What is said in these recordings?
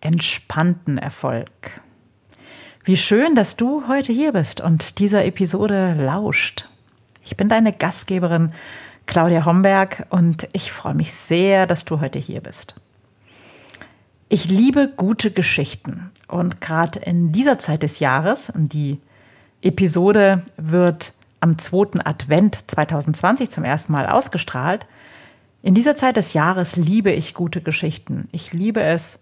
entspannten Erfolg. Wie schön, dass du heute hier bist und dieser Episode lauscht. Ich bin deine Gastgeberin Claudia Homberg und ich freue mich sehr, dass du heute hier bist. Ich liebe gute Geschichten und gerade in dieser Zeit des Jahres, die Episode wird am 2. Advent 2020 zum ersten Mal ausgestrahlt. In dieser Zeit des Jahres liebe ich gute Geschichten. Ich liebe es,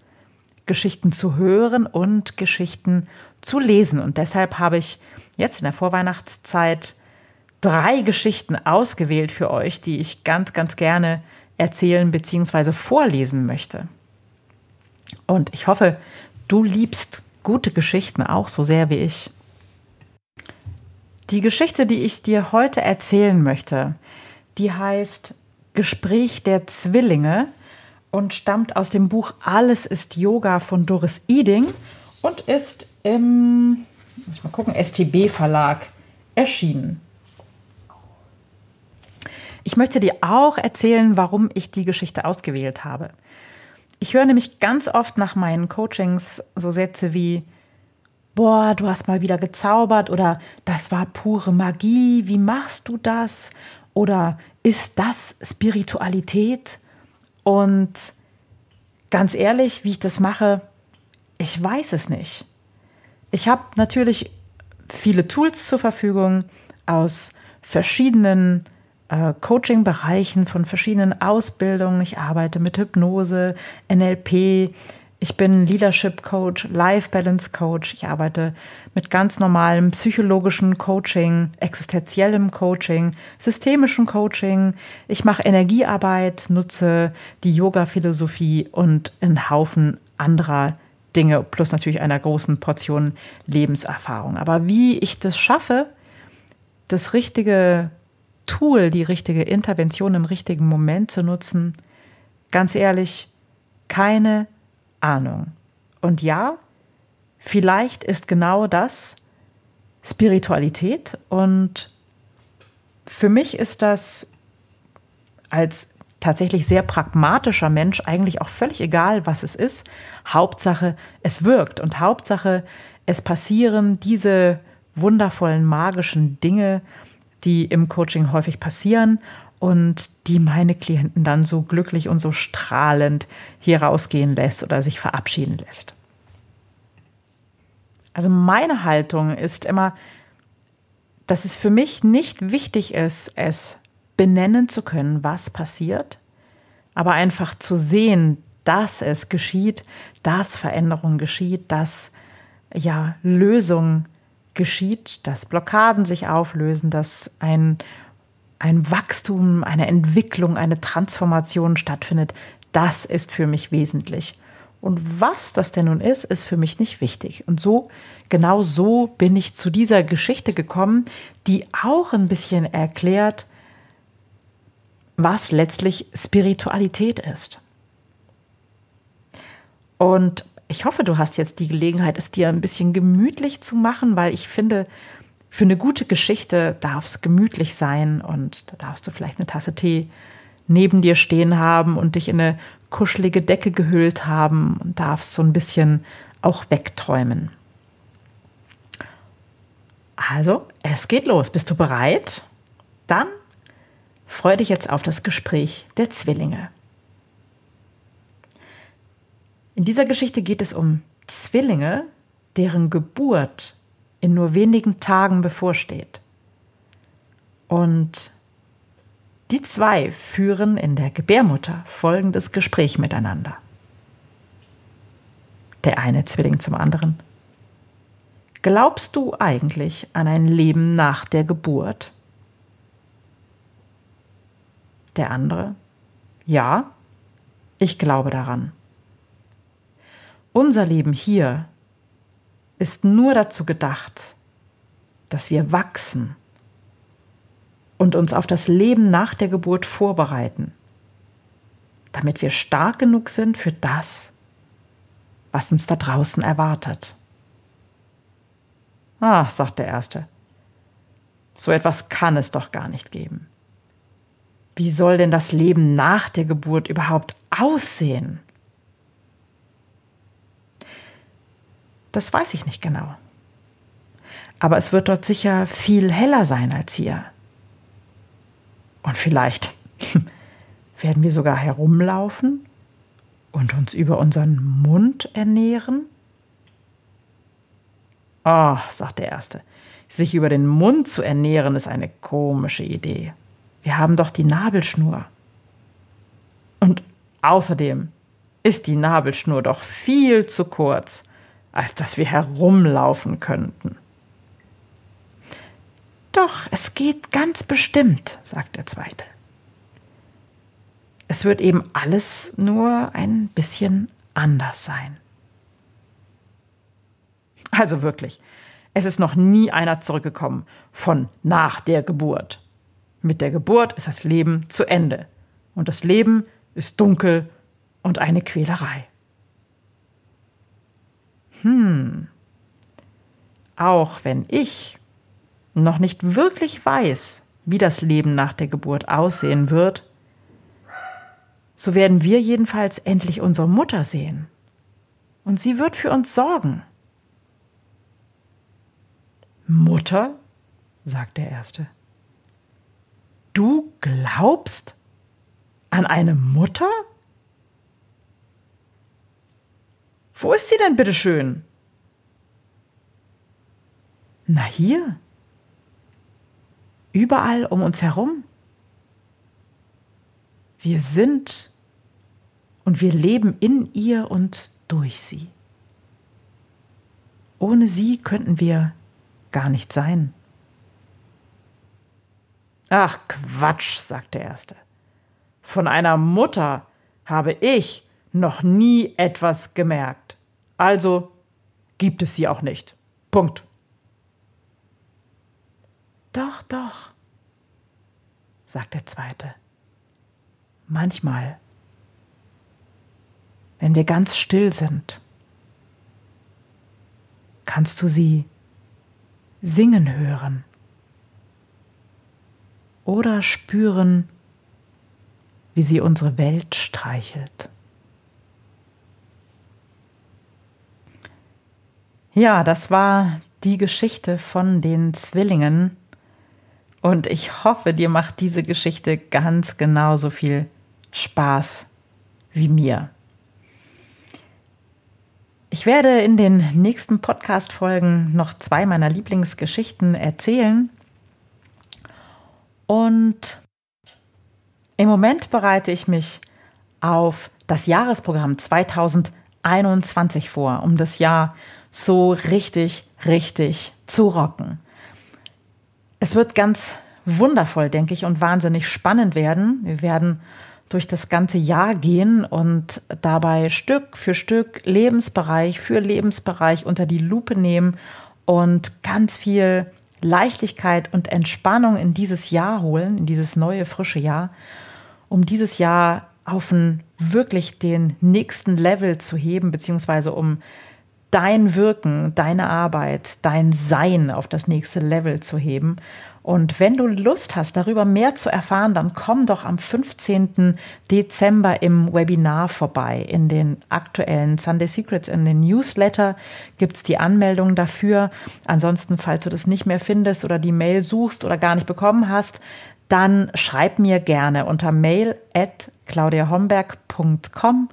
Geschichten zu hören und Geschichten zu lesen. Und deshalb habe ich jetzt in der Vorweihnachtszeit drei Geschichten ausgewählt für euch, die ich ganz, ganz gerne erzählen bzw. vorlesen möchte. Und ich hoffe, du liebst gute Geschichten auch so sehr wie ich. Die Geschichte, die ich dir heute erzählen möchte, die heißt Gespräch der Zwillinge und stammt aus dem Buch Alles ist Yoga von Doris Eding und ist im, muss mal gucken, STB Verlag erschienen. Ich möchte dir auch erzählen, warum ich die Geschichte ausgewählt habe. Ich höre nämlich ganz oft nach meinen Coachings so Sätze wie, boah, du hast mal wieder gezaubert oder das war pure Magie, wie machst du das? Oder ist das Spiritualität? Und ganz ehrlich, wie ich das mache, ich weiß es nicht. Ich habe natürlich viele Tools zur Verfügung aus verschiedenen äh, Coaching-Bereichen, von verschiedenen Ausbildungen. Ich arbeite mit Hypnose, NLP, ich bin Leadership Coach, Life Balance Coach. Ich arbeite mit ganz normalem psychologischen Coaching, existenziellem Coaching, systemischem Coaching. Ich mache Energiearbeit, nutze die Yoga-Philosophie und einen Haufen anderer Dinge, plus natürlich einer großen Portion Lebenserfahrung. Aber wie ich das schaffe, das richtige Tool, die richtige Intervention im richtigen Moment zu nutzen, ganz ehrlich, keine Ahnung. Und ja, vielleicht ist genau das Spiritualität. Und für mich ist das als tatsächlich sehr pragmatischer Mensch eigentlich auch völlig egal, was es ist. Hauptsache, es wirkt und Hauptsache, es passieren diese wundervollen magischen Dinge, die im Coaching häufig passieren und die meine Klienten dann so glücklich und so strahlend hier rausgehen lässt oder sich verabschieden lässt. Also meine Haltung ist immer, dass es für mich nicht wichtig ist, es benennen zu können, was passiert, aber einfach zu sehen, dass es geschieht, dass Veränderung geschieht, dass ja Lösung geschieht, dass Blockaden sich auflösen, dass ein ein Wachstum, eine Entwicklung, eine Transformation stattfindet, das ist für mich wesentlich. Und was das denn nun ist, ist für mich nicht wichtig. Und so, genau so bin ich zu dieser Geschichte gekommen, die auch ein bisschen erklärt, was letztlich Spiritualität ist. Und ich hoffe, du hast jetzt die Gelegenheit, es dir ein bisschen gemütlich zu machen, weil ich finde, für eine gute Geschichte darf es gemütlich sein und da darfst du vielleicht eine Tasse Tee neben dir stehen haben und dich in eine kuschelige Decke gehüllt haben und darfst so ein bisschen auch wegträumen. Also, es geht los. Bist du bereit? Dann freue dich jetzt auf das Gespräch der Zwillinge. In dieser Geschichte geht es um Zwillinge, deren Geburt in nur wenigen Tagen bevorsteht. Und die zwei führen in der Gebärmutter folgendes Gespräch miteinander. Der eine Zwilling zum anderen. Glaubst du eigentlich an ein Leben nach der Geburt? Der andere. Ja, ich glaube daran. Unser Leben hier ist nur dazu gedacht, dass wir wachsen und uns auf das Leben nach der Geburt vorbereiten, damit wir stark genug sind für das, was uns da draußen erwartet. Ah, sagt der Erste, so etwas kann es doch gar nicht geben. Wie soll denn das Leben nach der Geburt überhaupt aussehen? Das weiß ich nicht genau. Aber es wird dort sicher viel heller sein als hier. Und vielleicht werden wir sogar herumlaufen und uns über unseren Mund ernähren? Oh, sagt der Erste, sich über den Mund zu ernähren ist eine komische Idee. Wir haben doch die Nabelschnur. Und außerdem ist die Nabelschnur doch viel zu kurz, als dass wir herumlaufen könnten. Doch, es geht ganz bestimmt, sagt der Zweite. Es wird eben alles nur ein bisschen anders sein. Also wirklich, es ist noch nie einer zurückgekommen von nach der Geburt. Mit der Geburt ist das Leben zu Ende. Und das Leben ist dunkel und eine Quälerei. Hm. Auch wenn ich noch nicht wirklich weiß, wie das Leben nach der Geburt aussehen wird, so werden wir jedenfalls endlich unsere Mutter sehen. Und sie wird für uns sorgen. Mutter? sagt der Erste. Du glaubst an eine Mutter? Wo ist sie denn bitte schön? Na hier. Überall um uns herum. Wir sind und wir leben in ihr und durch sie. Ohne sie könnten wir gar nicht sein. Ach Quatsch, sagt der Erste. Von einer Mutter habe ich noch nie etwas gemerkt. Also gibt es sie auch nicht. Punkt. Doch, doch, sagt der Zweite. Manchmal, wenn wir ganz still sind, kannst du sie singen hören oder spüren, wie sie unsere Welt streichelt. Ja, das war die Geschichte von den Zwillingen. Und ich hoffe, dir macht diese Geschichte ganz genauso viel Spaß wie mir. Ich werde in den nächsten Podcast-Folgen noch zwei meiner Lieblingsgeschichten erzählen. Und im Moment bereite ich mich auf das Jahresprogramm 2021 vor, um das Jahr so richtig, richtig zu rocken. Es wird ganz wundervoll, denke ich, und wahnsinnig spannend werden. Wir werden durch das ganze Jahr gehen und dabei Stück für Stück Lebensbereich für Lebensbereich unter die Lupe nehmen und ganz viel Leichtigkeit und Entspannung in dieses Jahr holen, in dieses neue, frische Jahr, um dieses Jahr auf einen wirklich den nächsten Level zu heben, beziehungsweise um dein Wirken, deine Arbeit, dein Sein auf das nächste Level zu heben. Und wenn du Lust hast, darüber mehr zu erfahren, dann komm doch am 15. Dezember im Webinar vorbei. In den aktuellen Sunday Secrets, in den Newsletter gibt es die Anmeldung dafür. Ansonsten, falls du das nicht mehr findest oder die Mail suchst oder gar nicht bekommen hast, dann schreib mir gerne unter mail at claudiahomberg.com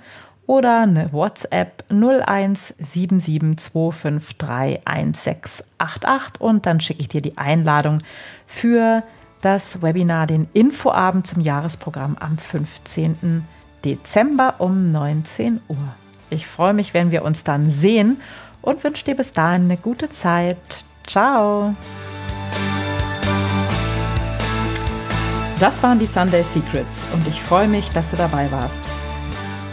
oder eine WhatsApp 0177253168 und dann schicke ich dir die Einladung für das Webinar, den Infoabend zum Jahresprogramm am 15. Dezember um 19 Uhr. Ich freue mich, wenn wir uns dann sehen und wünsche dir bis dahin eine gute Zeit. Ciao! Das waren die Sunday Secrets und ich freue mich, dass du dabei warst.